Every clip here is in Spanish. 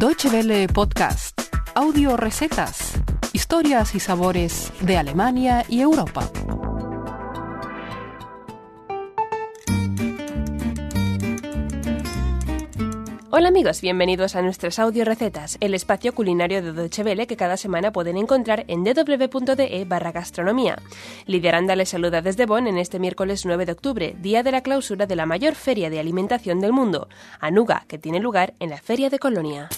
Deutsche Welle Podcast, audio recetas, historias y sabores de Alemania y Europa. Hola amigos, bienvenidos a nuestras audio recetas, el espacio culinario de Deutsche Welle que cada semana pueden encontrar en www.de barra gastronomía. Lidia Aranda les saluda desde Bonn en este miércoles 9 de octubre, día de la clausura de la mayor feria de alimentación del mundo, Anuga, que tiene lugar en la Feria de Colonia.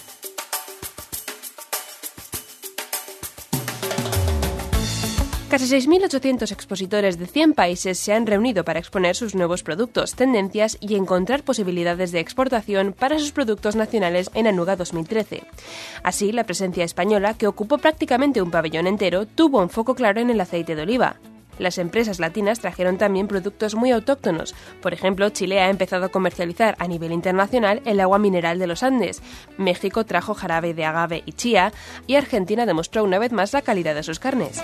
Casi 6.800 expositores de 100 países se han reunido para exponer sus nuevos productos, tendencias y encontrar posibilidades de exportación para sus productos nacionales en Anuga 2013. Así, la presencia española, que ocupó prácticamente un pabellón entero, tuvo un foco claro en el aceite de oliva. Las empresas latinas trajeron también productos muy autóctonos. Por ejemplo, Chile ha empezado a comercializar a nivel internacional el agua mineral de los Andes. México trajo jarabe de agave y chía. Y Argentina demostró una vez más la calidad de sus carnes.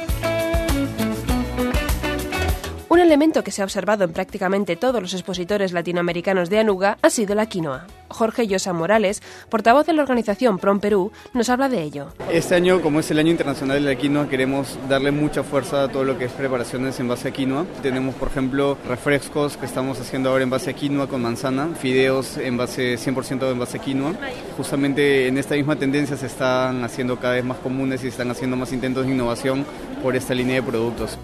Un elemento que se ha observado en prácticamente todos los expositores latinoamericanos de Anuga ha sido la quinoa. Jorge Llosa Morales, portavoz de la organización PROM Perú, nos habla de ello. Este año, como es el año internacional de la quinoa, queremos darle mucha fuerza a todo lo que es preparaciones en base a quinoa. Tenemos, por ejemplo, refrescos que estamos haciendo ahora en base a quinoa con manzana, fideos en base 100% en base a quinoa. Justamente en esta misma tendencia se están haciendo cada vez más comunes y están haciendo más intentos de innovación por esta línea de productos.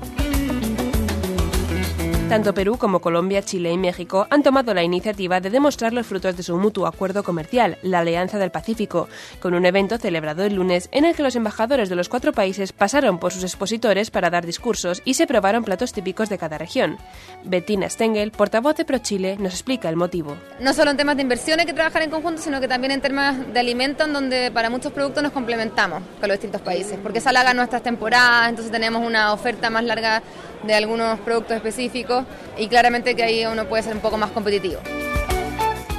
Tanto Perú como Colombia, Chile y México han tomado la iniciativa de demostrar los frutos de su mutuo acuerdo comercial, la Alianza del Pacífico, con un evento celebrado el lunes en el que los embajadores de los cuatro países pasaron por sus expositores para dar discursos y se probaron platos típicos de cada región. Bettina Stengel, portavoz de ProChile, nos explica el motivo. No solo en temas de inversión hay que trabajar en conjunto, sino que también en temas de alimentos, donde para muchos productos nos complementamos con los distintos países, porque se alargan nuestras temporadas, entonces tenemos una oferta más larga de algunos productos específicos y claramente que ahí uno puede ser un poco más competitivo.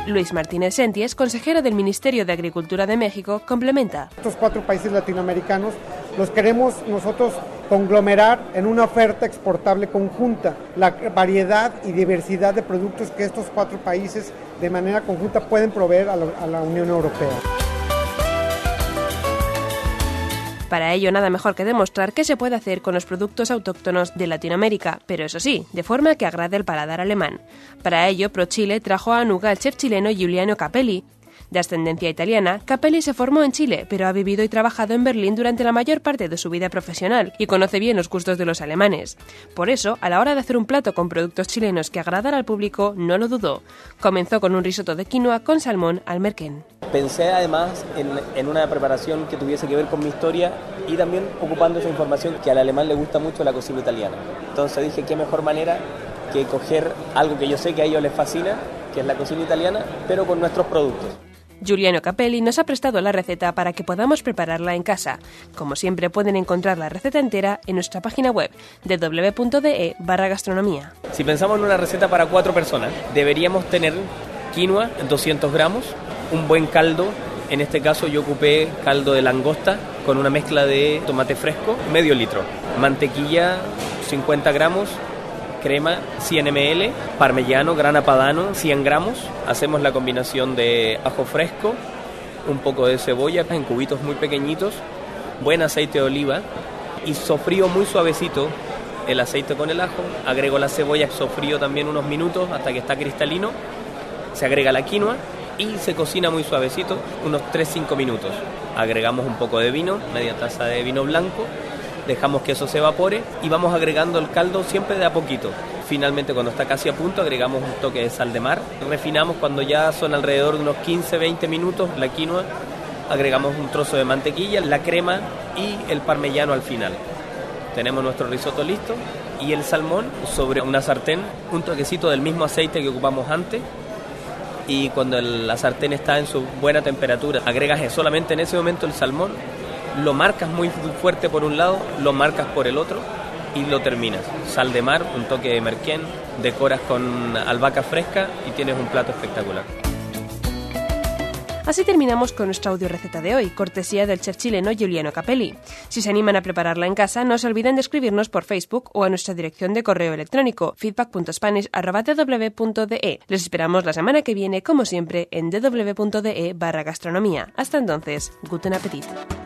Luis Martínez Senties, consejero del Ministerio de Agricultura de México, complementa. Estos cuatro países latinoamericanos los queremos nosotros conglomerar en una oferta exportable conjunta, la variedad y diversidad de productos que estos cuatro países de manera conjunta pueden proveer a la, a la Unión Europea. Para ello, nada mejor que demostrar qué se puede hacer con los productos autóctonos de Latinoamérica, pero eso sí, de forma que agrade el paladar alemán. Para ello, ProChile trajo a Anuga al chef chileno Giuliano Capelli, de ascendencia italiana, Capelli se formó en Chile, pero ha vivido y trabajado en Berlín durante la mayor parte de su vida profesional y conoce bien los gustos de los alemanes. Por eso, a la hora de hacer un plato con productos chilenos que agradara al público, no lo dudó. Comenzó con un risotto de quinoa con salmón al merquén. Pensé además en, en, una preparación que tuviese que ver con mi historia y también ocupando esa información que al alemán le gusta mucho la cocina italiana. Entonces dije, qué mejor manera que coger algo que yo sé que a ellos les fascina, que es la cocina italiana, pero con nuestros productos. Giuliano Capelli nos ha prestado la receta para que podamos prepararla en casa. Como siempre pueden encontrar la receta entera en nuestra página web www.de barra gastronomía. Si pensamos en una receta para cuatro personas, deberíamos tener quinoa, 200 gramos, un buen caldo, en este caso yo ocupé caldo de langosta con una mezcla de tomate fresco, medio litro, mantequilla, 50 gramos, crema 100 ml, parmellano, grana padano 100 gramos. Hacemos la combinación de ajo fresco, un poco de cebolla en cubitos muy pequeñitos, buen aceite de oliva y sofrío muy suavecito el aceite con el ajo. Agrego la cebolla, sofrío también unos minutos hasta que está cristalino. Se agrega la quinoa y se cocina muy suavecito, unos 3-5 minutos. Agregamos un poco de vino, media taza de vino blanco dejamos que eso se evapore y vamos agregando el caldo siempre de a poquito. Finalmente cuando está casi a punto agregamos un toque de sal de mar, refinamos cuando ya son alrededor de unos 15-20 minutos la quinoa, agregamos un trozo de mantequilla, la crema y el parmellano al final. Tenemos nuestro risotto listo y el salmón sobre una sartén, un toquecito del mismo aceite que ocupamos antes y cuando la sartén está en su buena temperatura agregas solamente en ese momento el salmón lo marcas muy fuerte por un lado, lo marcas por el otro y lo terminas. Sal de mar, un toque de merquén, decoras con albahaca fresca y tienes un plato espectacular. Así terminamos con nuestra audio receta de hoy, cortesía del chef chileno Giuliano Capelli. Si se animan a prepararla en casa, no se olviden de escribirnos por Facebook o a nuestra dirección de correo electrónico feedback.spanish.dw.de. Les esperamos la semana que viene, como siempre, en dw.de barra gastronomía. Hasta entonces, guten appetit.